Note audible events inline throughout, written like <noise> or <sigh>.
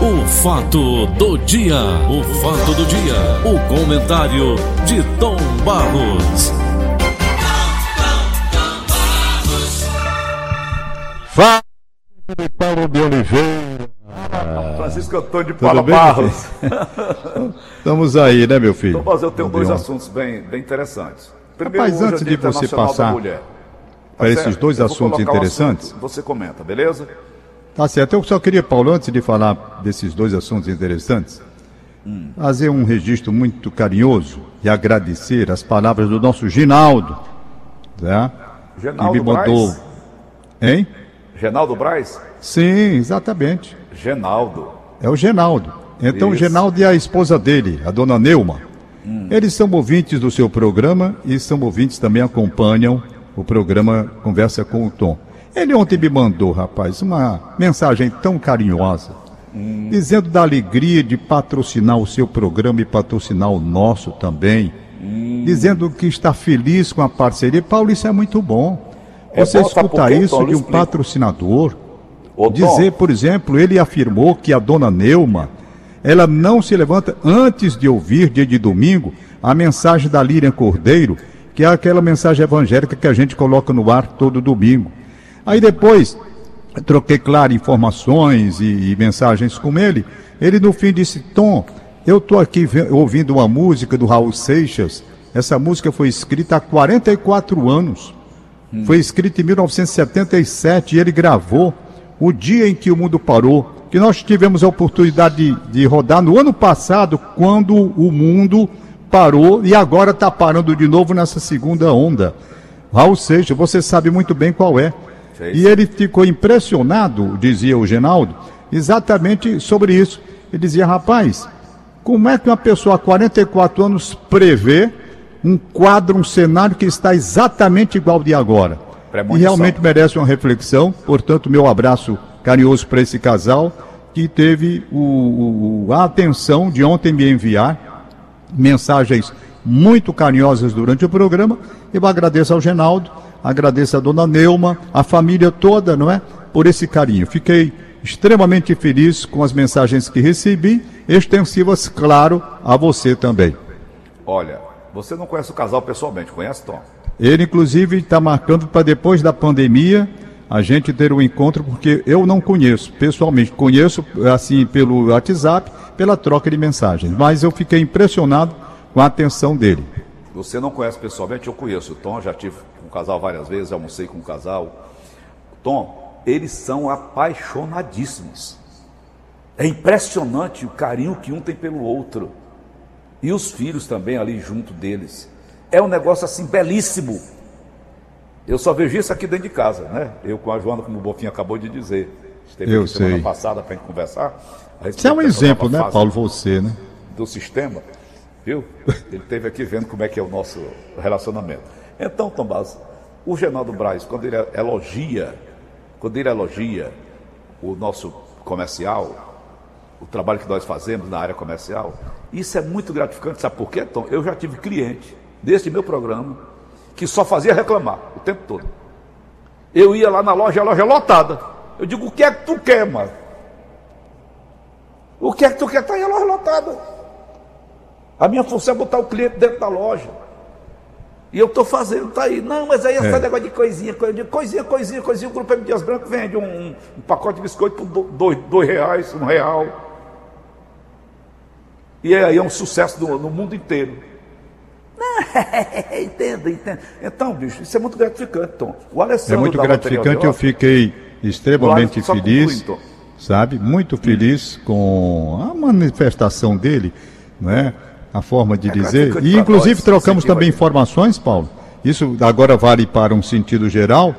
O fato do dia, o fato do dia, o comentário de Tom Barros. Fala, de Paulo de Oliveira. Francisco Antônio de Paula Barros. Estamos aí, né, meu filho? Então, mas eu tenho dois assuntos bem, bem interessantes. Primeiro, Rapaz, é antes de você passar Mulher. Tá para esses dois assuntos interessantes. assunto, você comenta, beleza? Tá certo. Eu só queria, Paulo, antes de falar desses dois assuntos interessantes, fazer um registro muito carinhoso e agradecer as palavras do nosso Ginaldo, né? Genaldo que me mandou. Braz. Hein? Genaldo Braz? Sim, exatamente. Genaldo. É o Genaldo. Então, o Isso. Genaldo e a esposa dele, a dona Neuma. Eles são ouvintes do seu programa e são ouvintes também acompanham o programa Conversa com o Tom. Ele ontem me mandou, rapaz, uma mensagem tão carinhosa, dizendo da alegria de patrocinar o seu programa e patrocinar o nosso também, dizendo que está feliz com a parceria. Paulo, isso é muito bom. É Você bom, escutar isso Tom? De um patrocinador, Ô, Dizer, por exemplo, ele afirmou que a dona Neuma, ela não se levanta antes de ouvir, dia de domingo, a mensagem da Líria Cordeiro, que é aquela mensagem evangélica que a gente coloca no ar todo domingo. Aí depois, troquei, claro, informações e, e mensagens com ele. Ele no fim disse, Tom, eu estou aqui ouvindo uma música do Raul Seixas. Essa música foi escrita há 44 anos. Foi escrito em 1977 e ele gravou o dia em que o mundo parou. Que nós tivemos a oportunidade de, de rodar no ano passado, quando o mundo parou e agora está parando de novo nessa segunda onda. Raul Seixas, você sabe muito bem qual é. Sei. E ele ficou impressionado, dizia o Genaldo, exatamente sobre isso. Ele dizia, rapaz, como é que uma pessoa há 44 anos prevê um quadro, um cenário que está exatamente igual de agora? E realmente merece uma reflexão. Portanto, meu abraço carinhoso para esse casal que teve o- o- a atenção de ontem me enviar mensagens muito carinhosas durante o programa. Eu agradeço ao Genaldo, agradeço à dona Neuma, a família toda, não é? Por esse carinho. Fiquei extremamente feliz com as mensagens que recebi, extensivas, claro, a você também. olha, você não conhece o casal pessoalmente, conhece, Tom? Ele, inclusive, está marcando para depois da pandemia a gente ter um encontro, porque eu não conheço pessoalmente. Conheço, assim, pelo WhatsApp, pela troca de mensagens. Mas eu fiquei impressionado com a atenção dele. Você não conhece pessoalmente, eu conheço o Tom, já tive com o casal várias vezes, almocei com o casal. Tom, eles são apaixonadíssimos. É impressionante o carinho que um tem pelo outro. E os filhos também ali junto deles. É um negócio assim belíssimo. Eu só vejo isso aqui dentro de casa, né? Eu com a Joana, como o Bofinho acabou de dizer. Esteve Eu aqui semana sei. passada para a gente conversar. Isso é um exemplo, né, fase Paulo, você, né? do sistema, viu? Ele esteve aqui vendo como é que é o nosso relacionamento. Então, Tomás, o Genaldo Braz, quando ele elogia, quando ele elogia o nosso comercial, o trabalho que nós fazemos na área comercial, isso é muito gratificante, sabe por quê, Tom? Eu já tive cliente deste meu programa que só fazia reclamar o tempo todo. Eu ia lá na loja, a loja lotada. Eu digo, o que é que tu quer, mano? O que é que tu quer? Tá aí a loja lotada. A minha função é botar o cliente dentro da loja. E eu estou fazendo, tá aí. Não, mas aí esse É. negócio de coisinha, coisinha, coisinha, coisinha, coisinha. O Grupo M Dias Branco vende um, um pacote de biscoito por do- dois, dois reais, um real. E aí é um sucesso no, no mundo inteiro. <laughs> entenda, entenda. Então, bicho, isso é muito gratificante, Tom. O É Alessandro muito da gratificante, eu fiquei extremamente feliz, conclui, então. sabe? Muito feliz com a manifestação dele, né? A forma de É dizer. E inclusive nós, trocamos também informações, Paulo. Isso agora vale para um sentido geral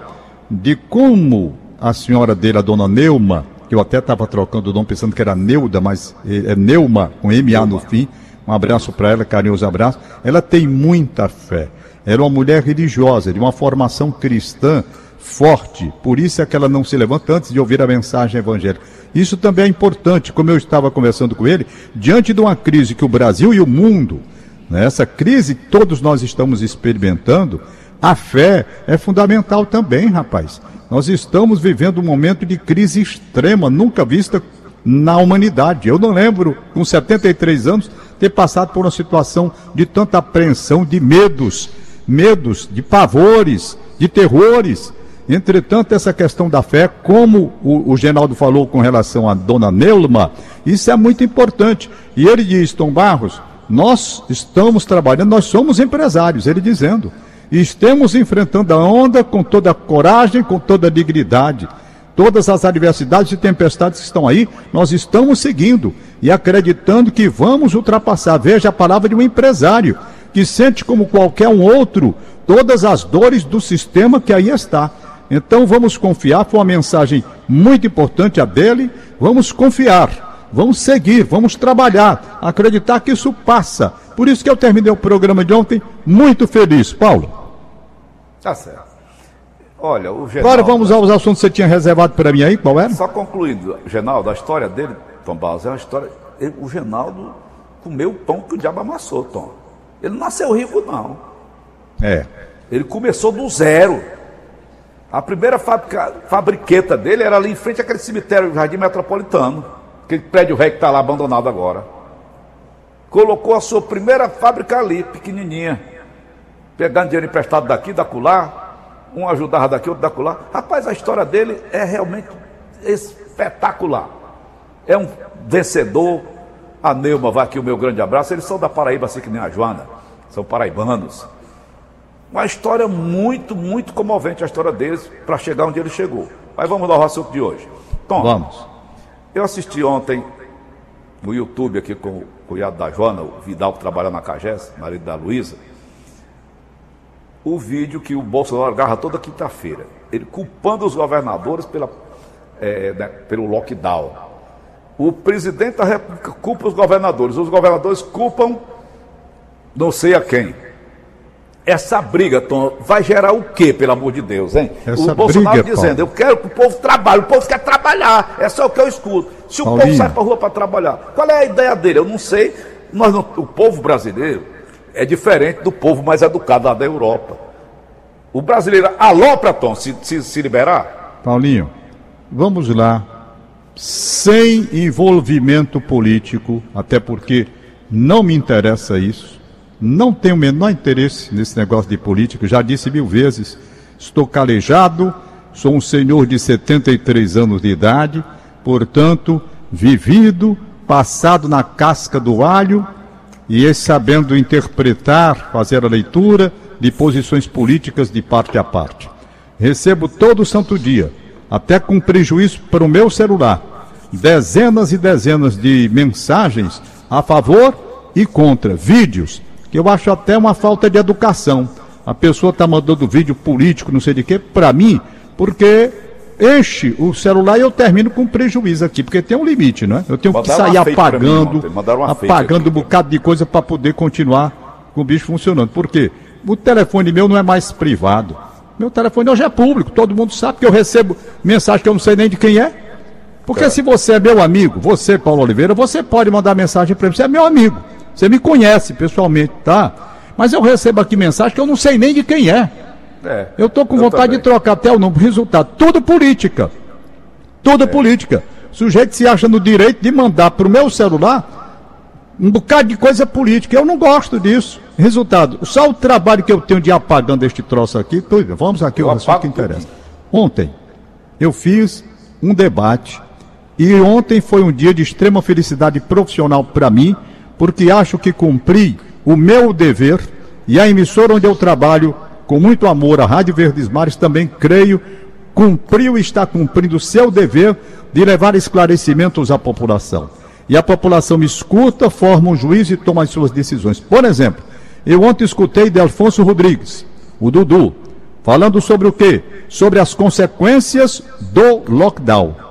de como a senhora dele, a dona Neuma, que eu até estava trocando o nome pensando que era Neuda, mas é é Neuma, com M-A no fim. Um abraço para ela, carinhoso abraço. Ela tem muita fé. Era uma mulher religiosa, de uma formação cristã forte. Por isso é que ela não se levanta antes de ouvir a mensagem evangélica. Isso também é importante, como eu estava conversando com ele, diante de uma crise que o Brasil e o mundo, né, essa crise que todos nós estamos experimentando, a fé é fundamental também, rapaz. Nós estamos vivendo um momento de crise extrema, nunca vista na humanidade. Eu não lembro, com 73 anos, ter passado por uma situação de tanta apreensão, de medos, medos, de pavores, de terrores. Entretanto, essa questão da fé, como o, o Genaldo falou com relação a Dona Neulma, isso é muito importante. E ele diz, Tom Barros, nós estamos trabalhando, nós somos empresários, ele dizendo. E estamos enfrentando a onda com toda a coragem, com toda a dignidade. Todas as adversidades e tempestades que estão aí, nós estamos seguindo e acreditando que vamos ultrapassar. Veja a palavra de um empresário que sente como qualquer um outro todas as dores do sistema que aí está. Então vamos confiar, foi uma mensagem muito importante a dele. Vamos confiar, vamos seguir, vamos trabalhar, acreditar que isso passa. Por isso que eu terminei o programa de ontem muito feliz. Paulo. Tá certo. Olha, o Genaldo. Agora vamos aos assuntos que você tinha reservado para mim aí, qual era? Só concluindo, Genaldo, a história dele, Tom Barros, é uma história. o Genaldo comeu o pão que o diabo amassou, Tom. Ele não nasceu rico, não. É. Ele começou do zero. A primeira fábrica, fabriqueta dele era ali em frente àquele cemitério Jardim Metropolitano, aquele prédio rei que está lá abandonado agora. Colocou a sua primeira fábrica ali, pequenininha, pegando dinheiro emprestado daqui, da colar, um ajudava daqui, outro da colar. Rapaz, a história dele é realmente espetacular. É um vencedor. A Neuma vai aqui o meu grande abraço. Eles são da Paraíba, assim que nem a Joana, são paraibanos. Uma história muito, muito comovente a história deles para chegar onde ele chegou. Mas vamos ao assunto de hoje. Tom, vamos. Eu assisti ontem no YouTube aqui com o cunhado da Joana, o Vidal que trabalha na Cagés, marido da Luísa, o vídeo que o Bolsonaro agarra toda quinta-feira. Ele culpando os governadores pela, é, né, pelo lockdown. O presidente da República culpa os governadores, os governadores culpam não sei a quem. Essa briga, Tom, vai gerar o quê, pelo amor de Deus, hein? Essa o Bolsonaro briga, dizendo, Paulo. eu quero que o povo trabalhe, o povo quer trabalhar, é só o que eu escuto. Se o Paulinho. povo sai para rua para trabalhar, qual é a ideia dele? Eu não sei. Nós não, o povo brasileiro é diferente do povo mais educado lá da Europa. O brasileiro alopra, Tom, se, se, se liberar? Paulinho, vamos lá. Sem envolvimento político, até porque não me interessa isso. Não tenho o menor interesse nesse negócio de política, já disse mil vezes. Estou calejado, sou um senhor de 73 anos de idade, portanto, vivido, passado na casca do alho e sabendo interpretar, fazer a leitura de posições políticas de parte a parte. Recebo todo santo dia, até com prejuízo para o meu celular, dezenas e dezenas de mensagens a favor e contra, vídeos que eu acho até uma falta de educação. A pessoa está mandando vídeo político, não sei de quê, para mim, porque enche o celular e eu termino com prejuízo aqui, porque tem um limite, não é? Eu tenho Mandaram que sair pra mim apagando, apagando aqui. um bocado de coisa para poder continuar com o bicho funcionando. Por quê? O telefone meu não é mais privado. Meu telefone hoje é público, todo mundo sabe que eu recebo mensagem que eu não sei nem de quem é. Porque se você é meu amigo, você, Paulo Oliveira, você pode mandar mensagem para mim, você é meu amigo. Você me conhece pessoalmente, tá? Mas eu recebo aqui mensagem que eu não sei nem de quem é. É, Eu estou com vontade também. de trocar até o nome. Resultado, tudo política. Tudo política. O sujeito se acha no direito de mandar para o meu celular um bocado de coisa política. Eu não gosto disso. Resultado, só o trabalho que eu tenho de ir apagando este troço aqui. tudo. Vamos aqui Eu ao assunto que interessa. Ontem, eu fiz um debate e ontem foi um dia de extrema felicidade profissional para mim, porque acho que cumpri o meu dever e a emissora onde eu trabalho com muito amor, a Rádio Verdes Mares, também creio, cumpriu e está cumprindo o seu dever de levar esclarecimentos à população. E a população escuta, forma um juízo e toma as suas decisões. Por exemplo, eu ontem escutei de Alfonso Rodrigues, o Dudu, falando sobre o quê? Sobre as consequências do lockdown.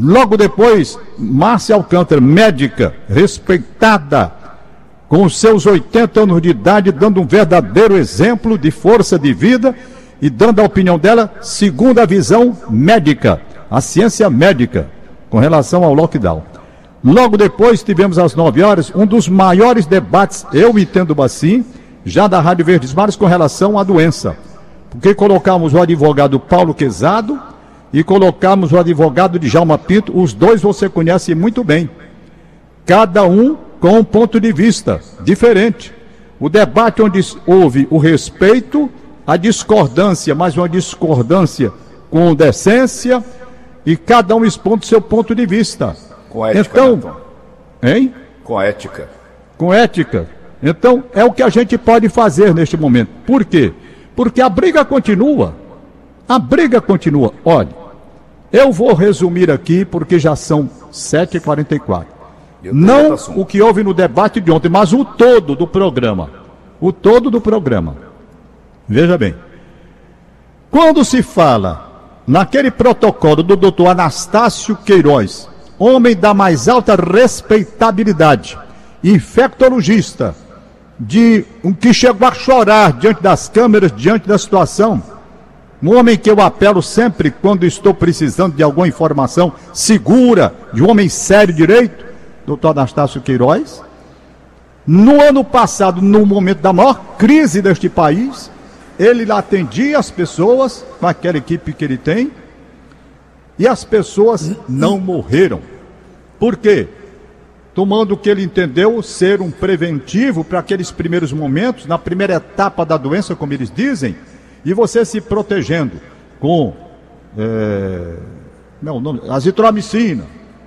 Logo depois, Márcia Alcântara, médica, respeitada, com os seus 80 anos de idade, dando um verdadeiro exemplo de força de vida e dando a opinião dela segundo a visão médica, a ciência médica, com relação ao lockdown. Logo depois, tivemos às 9 horas um dos maiores debates, eu entendo assim, já da Rádio Verdes Mares com relação à doença. Porque colocamos o advogado Paulo Quezado e colocamos o advogado de Jalma Pinto, os dois você conhece muito bem. Cada um com um ponto de vista diferente. O debate onde houve o respeito, a discordância, mas uma discordância com decência e cada um expondo seu ponto de vista. Com ética, então, hein? Com ética. Com ética. Então, é o que a gente pode fazer neste momento. Por quê? Porque a briga continua. A briga continua. Olha, eu vou resumir aqui porque já são 7h44. Não o que houve no debate de ontem, mas o todo do programa. O todo do programa. Veja bem. Quando se fala naquele protocolo do doutor Anastácio Queiroz, homem da mais alta respeitabilidade, infectologista, de um que chegou a chorar diante das câmeras, diante da situação, um homem que eu apelo sempre quando estou precisando de alguma informação segura, de um homem sério direito, doutor Anastácio Queiroz. No ano passado, no momento da maior crise deste país, ele atendia as pessoas com aquela equipe que ele tem e as pessoas não morreram. Por quê? Tomando o que ele entendeu ser um preventivo para aqueles primeiros momentos, na primeira etapa da doença, como eles dizem, e você se protegendo com é, meu nome, azitromicina,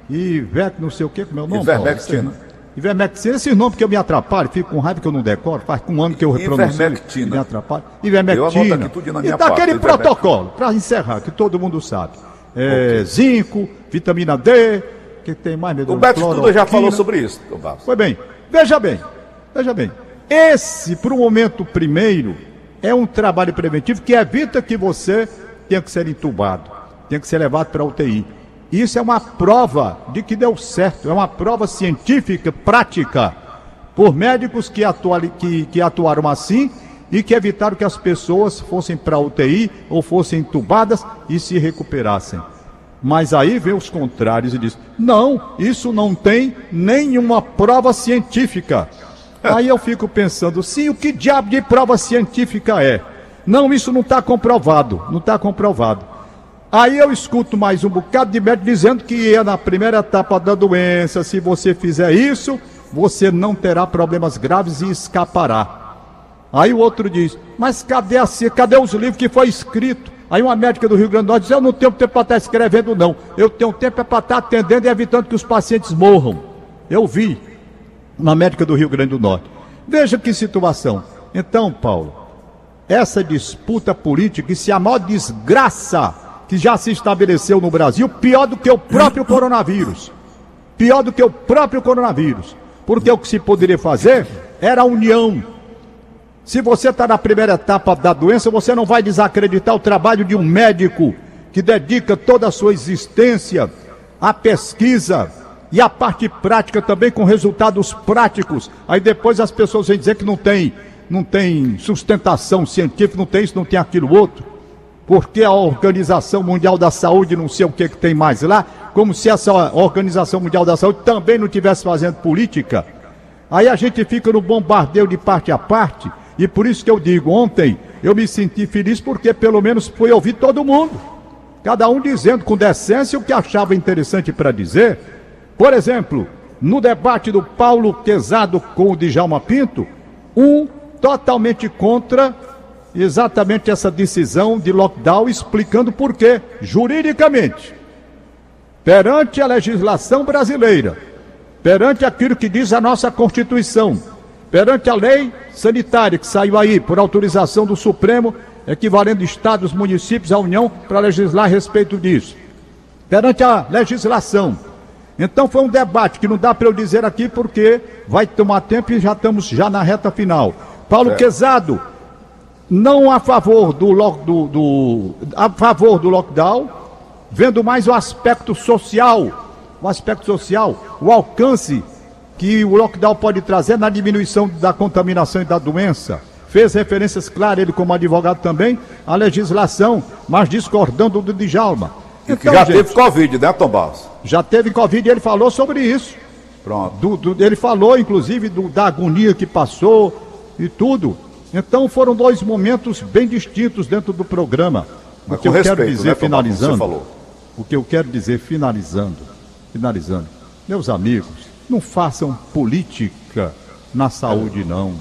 e não sei o que, como é o nome? Ivermectina. Ivermectina, esses nomes que eu me atrapalho, fico com raiva que eu não decoro, faz um ano que eu repronuncio. Ivermectina. Me atrapalho. Ivermectina. e daquele protocolo, para encerrar, que todo mundo sabe. É, okay. Zinco, vitamina D, que tem mais, meu Deus, O Beto Estudo já falou sobre isso, Foi bem. Veja bem, veja bem. Esse, para o momento primeiro, é um trabalho preventivo que evita que você tenha que ser entubado, tenha que ser levado para a UTI. Isso é uma prova de que deu certo, é uma prova científica, prática, por médicos que, atuali, que, que atuaram assim e que evitaram que as pessoas fossem para a UTI ou fossem entubadas e se recuperassem. Mas aí vem os contrários e diz: não, isso não tem nenhuma prova científica. Aí eu fico pensando: sim, o que diabo de prova científica é? Não, isso não está comprovado, não está comprovado. Aí eu escuto mais um bocado de médico dizendo que é na primeira etapa da doença, se você fizer isso, você não terá problemas graves e escapará. Aí o outro diz, mas cadê a cadê os livros que foi escrito? Aí uma médica do Rio Grande do Norte diz, eu não tenho tempo para estar escrevendo não, eu tenho tempo é para estar atendendo e evitando que os pacientes morram. Eu vi uma médica do Rio Grande do Norte. Veja que situação. Então, Paulo, essa disputa política, e se a maior desgraça que já se estabeleceu no Brasil, pior do que o próprio coronavírus. Pior do que o próprio coronavírus. Porque o que se poderia fazer era a união. Se você está na primeira etapa da doença, você não vai desacreditar o trabalho de um médico que dedica toda a sua existência à pesquisa e à parte prática também com resultados práticos. Aí depois as pessoas vêm dizer que não tem, não tem sustentação científica, não tem isso, não tem aquilo outro porque a Organização Mundial da Saúde, não sei o que, que tem mais lá, como se essa Organização Mundial da Saúde também não estivesse fazendo política. Aí a gente fica no bombardeio de parte a parte, e por isso que eu digo, ontem eu me senti feliz porque pelo menos foi ouvir todo mundo. Cada um dizendo com decência o que achava interessante para dizer. Por exemplo, no debate do Paulo Quezado com o Djalma Pinto, um totalmente contra exatamente essa decisão de lockdown, explicando por quê, juridicamente, perante a legislação brasileira, perante aquilo que diz a nossa Constituição, perante a lei sanitária que saiu aí por autorização do Supremo, equivalendo estados, municípios à União para legislar a respeito disso. Perante a legislação. Então foi um debate que não dá para eu dizer aqui porque vai tomar tempo e já estamos já na reta final. Paulo é. Quezado, não a favor do, do, do, a favor do lockdown, vendo mais o aspecto social, o aspecto social, o alcance que o lockdown pode trazer na diminuição da contaminação e da doença. Fez referências claras, ele como advogado também, à legislação, mas discordando do Djalma. Então, já gente, teve Covid, né, Tom Barros? Já teve Covid e ele falou sobre isso. Pronto. Do, do, ele falou, inclusive, do, da agonia que passou e tudo. Então foram dois momentos bem distintos dentro do programa. o que eu respeito, quero dizer, né, finalizando, o que eu quero dizer, finalizando, finalizando, meus amigos, não façam política na saúde, não.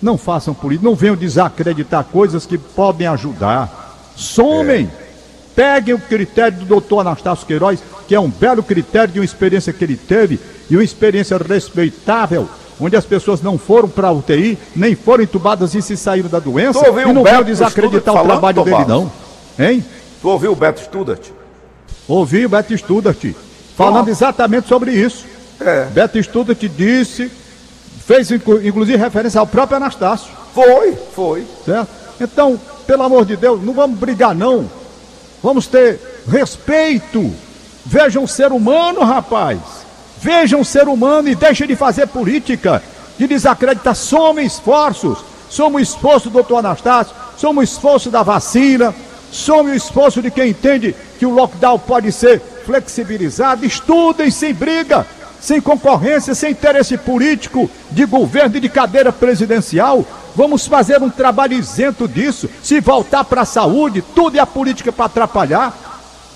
Não façam política, não venham desacreditar coisas que podem ajudar. Somem! É. Peguem o critério do doutor Anastácio Queiroz, que é um belo critério de uma experiência que ele teve e uma experiência respeitável, onde as pessoas não foram para a UTI, nem foram entubadas e se saíram da doença. E não venham desacreditar o trabalho dele, não. Hein? Tu ouviu o Beto Studart? Ouvi o Beto Studart falando exatamente sobre isso. É. Beto Studart disse, fez inclusive referência ao próprio Anastácio. Foi, foi. Certo? Então, pelo amor de Deus, não vamos brigar não. Vamos ter respeito. Vejam o ser humano, rapaz. Vejam o ser humano e deixem de fazer política, de desacreditar. Somos esforços. Somos esforço do doutor Anastácio, somos esforço da vacina, somos esforço de quem entende que o lockdown pode ser flexibilizado. Estudem sem briga sem concorrência, sem interesse político, de governo e de cadeira presidencial. Vamos fazer um trabalho isento disso. Se voltar para a saúde, tudo é a política para atrapalhar.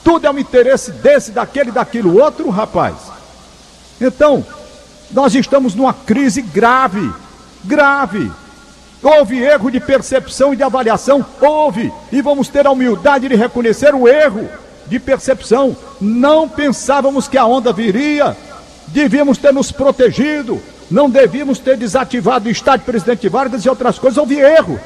Tudo é um interesse desse, daquele, daquilo outro, rapaz. Então, nós estamos numa crise grave, grave. Houve erro de percepção e de avaliação, houve, e vamos ter a humildade de reconhecer o erro de percepção. Não pensávamos que a onda viria, devíamos ter nos protegido, não devíamos ter desativado o Estado de Presidente Vargas e outras coisas. Houve erro.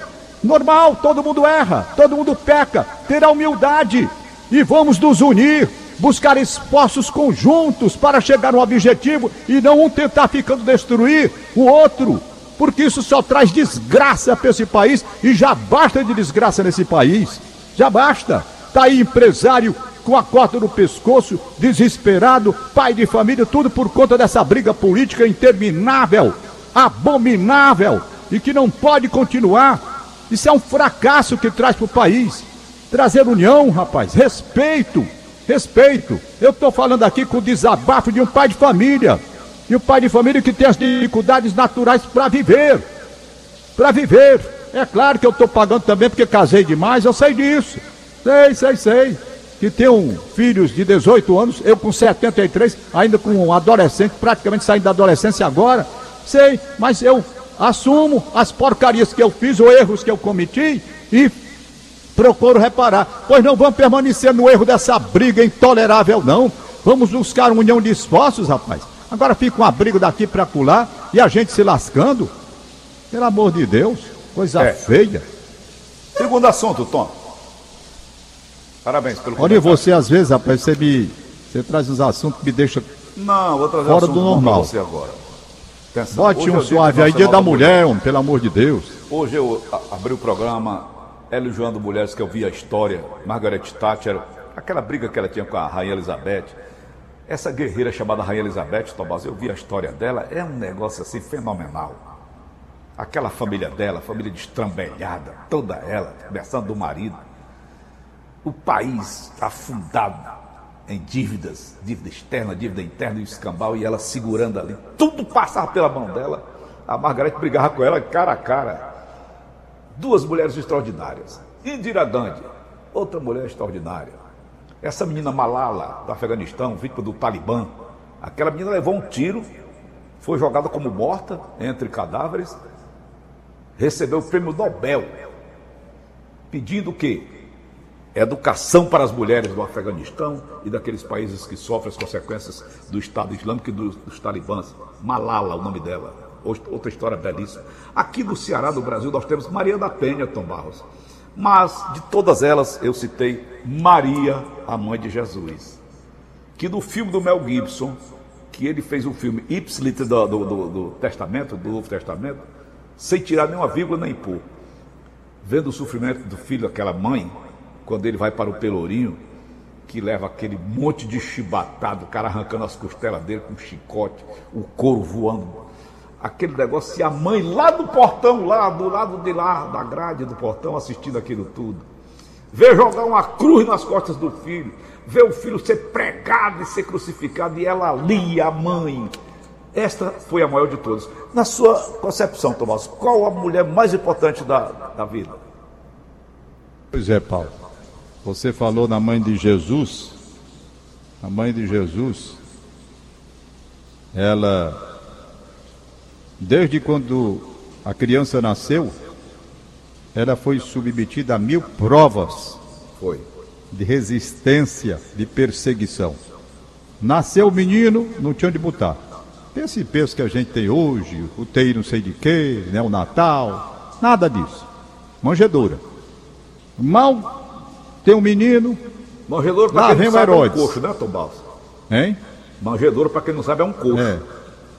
Normal, todo mundo erra, todo mundo peca. Ter a humildade e vamos nos unir, buscar esforços conjuntos para chegar no objetivo e não um tentar ficando destruir o outro, porque isso só traz desgraça para esse país e já basta de desgraça nesse país. Já basta. Está aí empresário com a corda no pescoço, desesperado, pai de família, tudo por conta dessa briga política interminável, abominável e que não pode continuar. Isso é um fracasso que traz para o país. Trazer união, rapaz, respeito, respeito. Eu estou falando aqui com o desabafo de um pai de família. E o pai de família que tem as dificuldades naturais para viver. Para viver. É claro que eu estou pagando também porque casei demais, eu sei disso. Sei, sei, sei que tenham filhos de 18 anos, eu com 73, ainda com um adolescente, praticamente saindo da adolescência agora, sei, mas eu assumo as porcarias que eu fiz, ou erros que eu cometi e procuro reparar. Pois não vamos permanecer no erro dessa briga intolerável, não. Vamos buscar uma união de esforços, rapaz. Agora fica uma briga daqui para colar e a gente se lascando. Pelo amor de Deus, coisa é. feia. Segundo assunto, Tom. Parabéns pelo Olha, você às vezes, rapaz, você me. Você traz uns assuntos que me deixa Não, vou trazer fora do normal. Você agora. Bote um é suave aí, dia da mulher, homem, pelo amor de Deus. Hoje eu abri o programa João Mulheres, que eu vi a história, Margaret Thatcher, aquela briga que ela tinha com a Rainha Elizabeth. Essa guerreira chamada Rainha Elizabeth, Tomás, eu vi a história dela, é um negócio assim fenomenal. Aquela família dela, família destrambelhada, toda ela, começando do marido o país afundado em dívidas, dívida externa, dívida interna e escambau, e ela segurando ali, tudo passava pela mão dela. A Margarete brigava com ela cara a cara. Duas mulheres extraordinárias. Indira Gandhi, outra mulher extraordinária. Essa menina Malala, do Afeganistão, vítima do Talibã, aquela menina levou um tiro, foi jogada como morta entre cadáveres, recebeu o prêmio Nobel, pedindo o quê? Educação para as mulheres do Afeganistão e daqueles países que sofrem as consequências do Estado Islâmico e dos, dos talibãs. Malala, o nome dela. Outra história belíssima. Aqui no Ceará, no Brasil, nós temos Maria da Penha, Tom Barros. Mas de todas elas, eu citei Maria, a mãe de Jesus. Que no filme do Mel Gibson, que ele fez o filme Ipsilit do, do, do, do Testamento, do Novo Testamento, sem tirar nenhuma vírgula nem pôr. Vendo o sofrimento do filho daquela mãe, quando ele vai para o Pelourinho, que leva aquele monte de chibatado, o cara arrancando as costelas dele com um chicote, o couro voando. Aquele negócio, e a mãe lá do portão, lá, do lado de lá, da grade do portão, assistindo aquilo tudo. Vê jogar uma cruz nas costas do filho, vê o filho ser pregado e ser crucificado, e ela ali, a mãe. Esta foi a maior de todas. Na sua concepção, Tomás, qual a mulher mais importante da, da vida? Pois é, Paulo. Você falou na mãe de Jesus. A mãe de Jesus, ela, desde quando a criança nasceu, ela foi submetida a mil provas Foi. de resistência, de perseguição. Nasceu o menino, não tinha onde botar. Tem esse peso que a gente tem hoje, o TI não sei de quê, né, o Natal, nada disso. Manjedoura. Mal tem um menino, Manjedouro, Lá para quem vem não o sabe, é um Herodes. coxo, né, Tom hein? Manjedouro, para quem não sabe, é um coxo. É,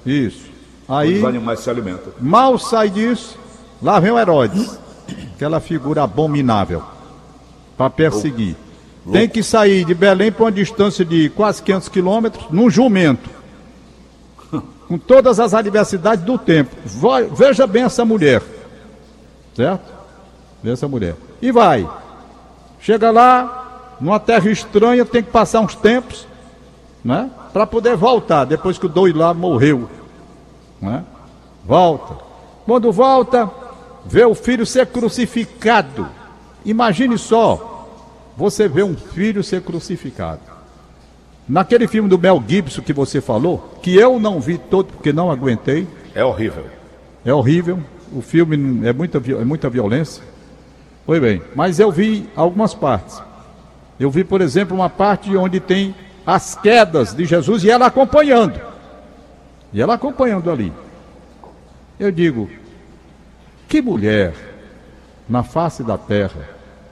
isso. Aí, Os animais se alimentam. mal sai disso, lá vem o Herodes, aquela figura abominável, para perseguir. Tem que sair de Belém para uma distância de quase 500 quilômetros, num jumento, <laughs> com todas as adversidades do tempo. Vai- veja bem essa mulher, certo? Veja essa mulher. E vai. Chega lá, numa terra estranha, tem que passar uns tempos, né? Para poder voltar, depois que o doido lá morreu né? Volta. Quando volta, vê o filho ser crucificado. Imagine só, você vê um filho ser crucificado. Naquele filme do Mel Gibson que você falou, que eu não vi todo porque não aguentei, É horrível. é horrível. O filme é muita, é muita violência. Foi bem, mas eu vi algumas partes. Eu vi, por exemplo, uma parte onde tem as quedas de Jesus e ela acompanhando. E ela acompanhando ali. Eu digo, que mulher na face da terra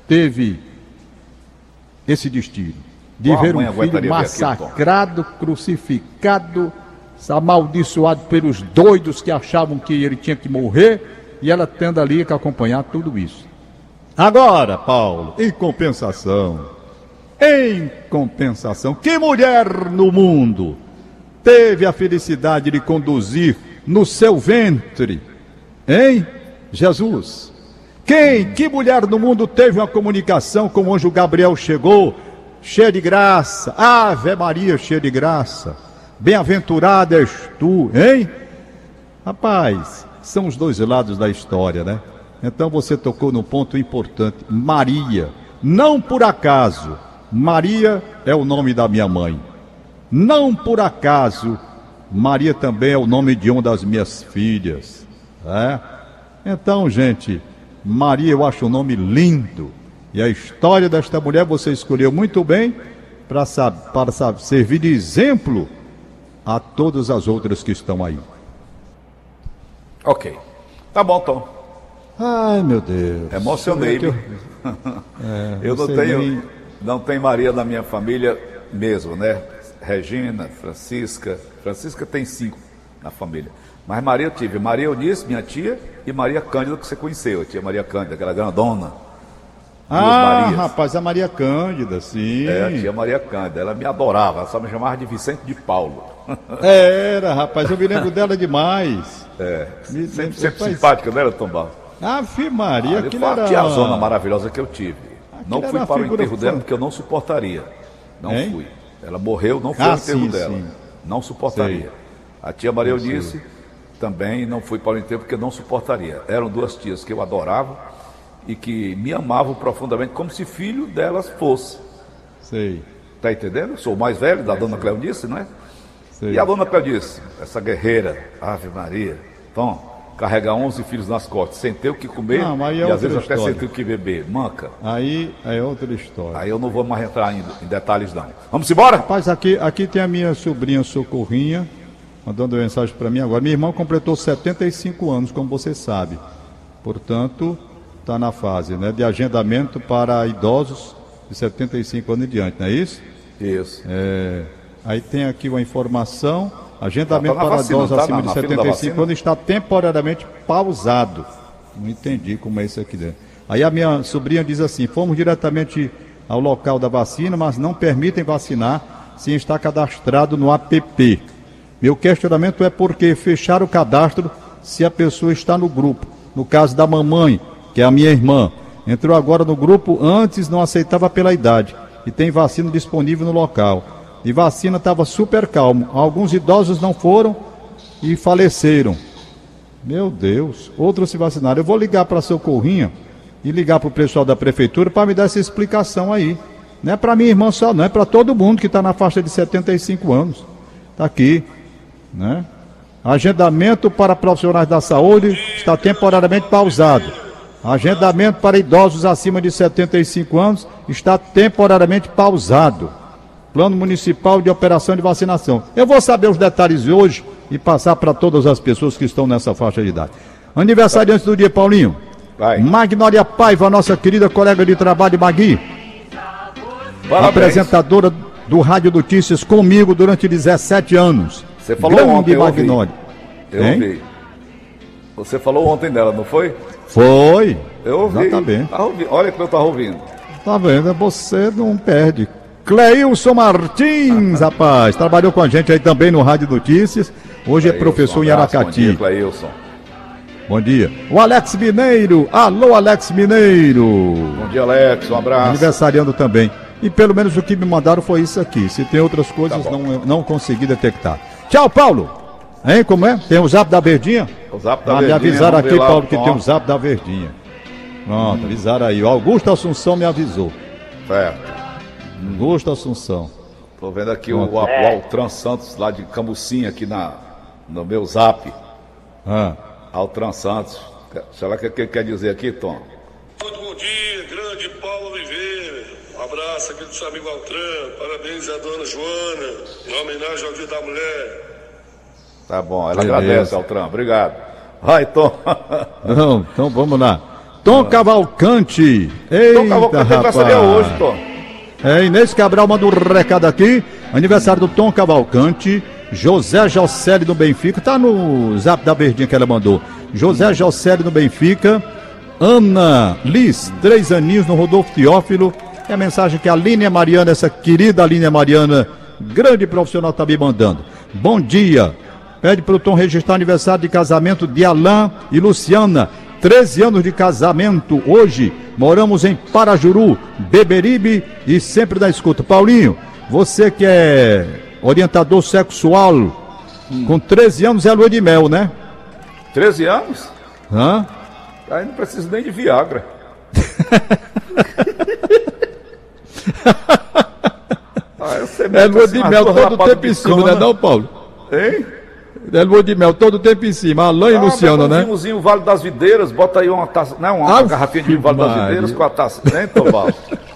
teve esse destino de Qual ver um filho massacrado, crucificado, amaldiçoado pelos doidos que achavam que ele tinha que morrer e ela tendo ali que acompanhar tudo isso. Agora, Paulo, em compensação, em compensação, que mulher no mundo teve a felicidade de conduzir no seu ventre, hein? Jesus. Quem, que mulher no mundo teve uma comunicação com o anjo Gabriel chegou, cheia de graça, Ave Maria cheia de graça, bem-aventurada és tu, hein? Rapaz, são os dois lados da história, né? Então você tocou no ponto importante. Maria, não por acaso, Maria é o nome da minha mãe. Não por acaso, Maria também é o nome de uma das minhas filhas. né? Então, gente, Maria eu acho um nome lindo. E a história desta mulher você escolheu muito bem para para servir de exemplo a todas as outras que estão aí. Ok. Tá bom, Tom. Ai, meu Deus. Emocionei-me. <laughs> Eu não você tenho, nem- não tenho Maria na minha família mesmo, né? Regina, Francisca. Francisca tem cinco na família. Mas Maria eu tive. Maria Eunice, minha tia, e Maria Cândida, que você conheceu. A tia Maria Cândida, aquela grandona. Ah, Marias. rapaz, a Maria Cândida, sim. É, a tia Maria Cândida. Ela me adorava. Ela só me chamava de Vicente de Paulo. Era, rapaz, eu me lembro dela demais. É. Me- Sempre, sempre simpática, não era, Tom Barros? Ave Maria, Ali aquilo foi a era... tiazona maravilhosa que eu tive. Não era fui para o enterro dela porque eu não suportaria. Não Hein? fui. Ela morreu, não fui Ah, ao enterro sim, dela. sim. Não suportaria. A tia Maria Eunice também não fui para o enterro porque não suportaria. Eram duas tias que eu adorava e que me amavam profundamente, como se filho delas fosse. Sei, Tá entendendo? Sou o mais velho da dona Cleonice, não é? sei. E a dona Cleonice, essa guerreira, Ave Maria, Tom, carrega 11 filhos nas costas, sem ter o que comer Não, é e às vezes até sem história. ter o que beber. Manca. Aí é outra história. Aí eu não vou mais entrar em, em detalhes não. Vamos embora? Rapaz, aqui, aqui tem a minha sobrinha Socorrinha, mandando mensagem para mim agora. Minha irmã completou 75 anos, como você sabe. Portanto, está na fase né, de agendamento para idosos de 75 anos em diante, não é isso? Isso. É, aí tem aqui uma informação: agendamento tá para vacina, idosos tá acima na- de na fila da 75 vacina? anos está temporariamente pausado. Não entendi como é isso aqui dentro. Aí a minha sobrinha diz assim: fomos diretamente ao local da vacina, mas não permitem vacinar sem estar cadastrado no app. Meu questionamento é por que fechar o cadastro se a pessoa está no grupo. No caso da mamãe, que é a minha irmã, entrou agora no grupo, antes não aceitava pela idade e tem vacina disponível no local. E vacina estava super calmo. Alguns idosos não foram e faleceram. Meu Deus, outros se vacinaram. Eu vou ligar para a Socorrinha e ligar para o pessoal da prefeitura para me dar essa explicação aí. Não é para minha irmã só, não, é para todo mundo que está na faixa de 75 anos. Está aqui. Né? Agendamento para profissionais da saúde está temporariamente pausado. Agendamento para idosos acima de 75 anos está temporariamente pausado. Plano Municipal de Operação de Vacinação. Eu vou saber os detalhes de hoje e passar para todas as pessoas que estão nessa faixa de idade. Aniversariante do dia, Paulinho. Vai. Magnólia Paiva, nossa querida colega de trabalho, Magui. Parabéns. Apresentadora do Rádio Notícias comigo durante 17 anos. Você falou Grande ontem, Magnólia. Eu ouvi. Eu ouvi. Você falou ontem dela, não foi? Foi. Eu ouvi. Exatamente. Tá ouvindo. Olha que eu estava ouvindo. Tá vendo? Você não perde. Cleilson Martins, <laughs> rapaz, trabalhou com a gente aí também no Rádio Notícias. Hoje Cleilson, é professor um em Aracati. Bom dia, Cleilson. Bom dia. O Alex Mineiro. Alô, Alex Mineiro. Bom dia, Alex. Um abraço. Aniversariando também. E pelo menos o que me mandaram foi isso aqui. Se tem outras coisas, tá não, não consegui detectar. Tchau, Paulo. Hein, como é? Tem o zap da Verdinha? O zap da ah, Verdinha. Me avisaram aqui, Paulo, que tem o zap da Verdinha. Pronto, hum. avisaram aí. O Augusto Assunção me avisou. Certo. Augusto Assunção. Tô vendo aqui o, o, o Altran Santos lá de Camucinha aqui na, no meu zap. Ah. Altran Santos. Será que ele quer dizer aqui, Tom? Muito bom dia, grande Paulo Oliveira. Um abraço aqui do seu amigo Altran. Parabéns à dona Joana, em homenagem ao Dia da Mulher. Tá bom, ela Beleza. agradece, Altran. Obrigado. Vai, Tom. Não, então vamos lá. Tom Cavalcante. Eita, Tom Cavalcante aniversaria hoje, Tom. É, Inês Cabral manda um recado aqui. Aniversário do Tom Cavalcante. José Josélio do Benfica, tá no zap da Verdinha que ela mandou. José Josélio do Benfica, Ana Liz, três aninhos no Rodolfo Teófilo. É a mensagem que a Línia Mariana, essa querida Línia Mariana, grande profissional, tá me mandando. Bom dia. Pede para o Tom registrar aniversário de casamento de Alain e Luciana. 13 anos de casamento hoje. Moramos em Parajuru, Beberibe e sempre da escuta. Paulinho, você que é orientador sexual. Hum. Com 13 anos é lua de mel, né? 13 anos? Hã? Aí não precisa nem de Viagra. <laughs> ah, é lua assim, de mel todo tempo em cima, né não, Paulo? Hein? É lua de mel todo tempo em cima. Alain ah, e Luciano, né? Um Vale das Videiras, bota aí uma taça, não, né, uma, ah, garrafinha de Vale das Videiras com a taça dentro, Paulo.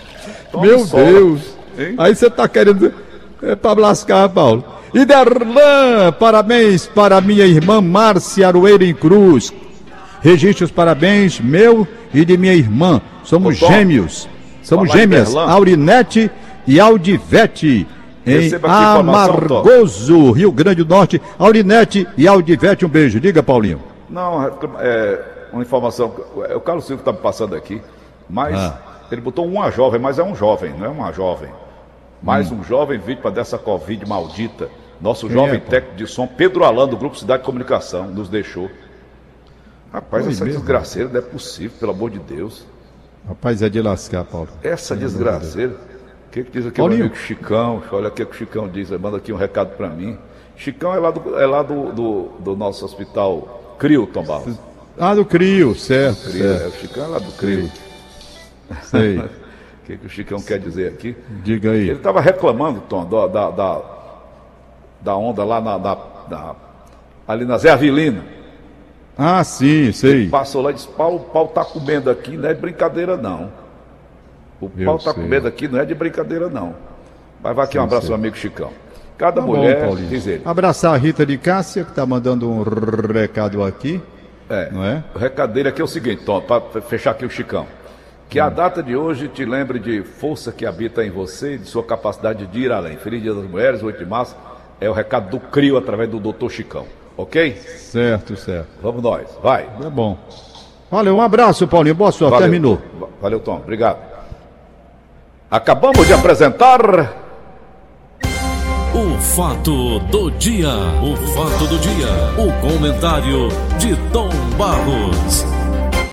<laughs> Meu Deus! Hein? Aí você tá querendo é para lascar, Paulo. E Derlan, parabéns para minha irmã Márcia Aroeira em Cruz. Registre os parabéns meu e de minha irmã. Somos gêmeos. Somos gêmeas, Aurinete e Aldivete. Em Amargoso, Rio Grande do Norte. Aurinete e Aldivete, um beijo. Diga, Paulinho. Não, é, é uma informação. É o Carlos Silva está me passando aqui. Mas ah. ele botou uma jovem, mas é um jovem, não é uma jovem. Mais hum. um jovem vítima dessa Covid maldita. Nosso Quem jovem é, técnico de som, Pedro Alan, do Grupo Cidade de Comunicação, nos deixou. Rapaz, essa mesmo? desgraceira não é possível, pelo amor de Deus. Rapaz, é de lascar, Paulo. Essa desgraceira. O que, que diz aqui Paulinho. o amigo Chicão? Olha o que o Chicão diz, manda aqui um recado para mim. Chicão é lá do, é lá do, do, do nosso hospital Crio, Tom Barros. Ah, do Crio, certo. Crio, certo. É, o Chicão é lá do Crio. Sei. <laughs> O que, que o Chicão quer dizer aqui? Diga aí. Ele estava reclamando, Tom, da, da, da onda lá na, na, na, ali na Zé Avilina. Ah, sim, sei. Ele passou lá e disse: Paulo, o pau tá comendo aqui, não é de brincadeira, não. O Eu pau tá sei. comendo aqui, não é de brincadeira, não. Mas vai aqui sim, um abraço, meu amigo Chicão. Cada tá mulher, bom, diz ele. Abraçar a Rita de Cássia, que está mandando um recado aqui. É. Não é? O recado dele aqui é o seguinte, Tom, para fechar aqui o Chicão. Que a data de hoje te lembre de força que habita em você e de sua capacidade de ir além. Feliz Dia das Mulheres, 8 de março, é o recado do CRIO através do Dr. Chicão. Ok? Certo, certo. Vamos nós, vai. É bom. Valeu, um abraço, Paulinho. Boa sorte, Valeu. terminou. Valeu, Tom. Obrigado. Acabamos de apresentar. O fato do dia. O fato do dia. O comentário de Tom Barros.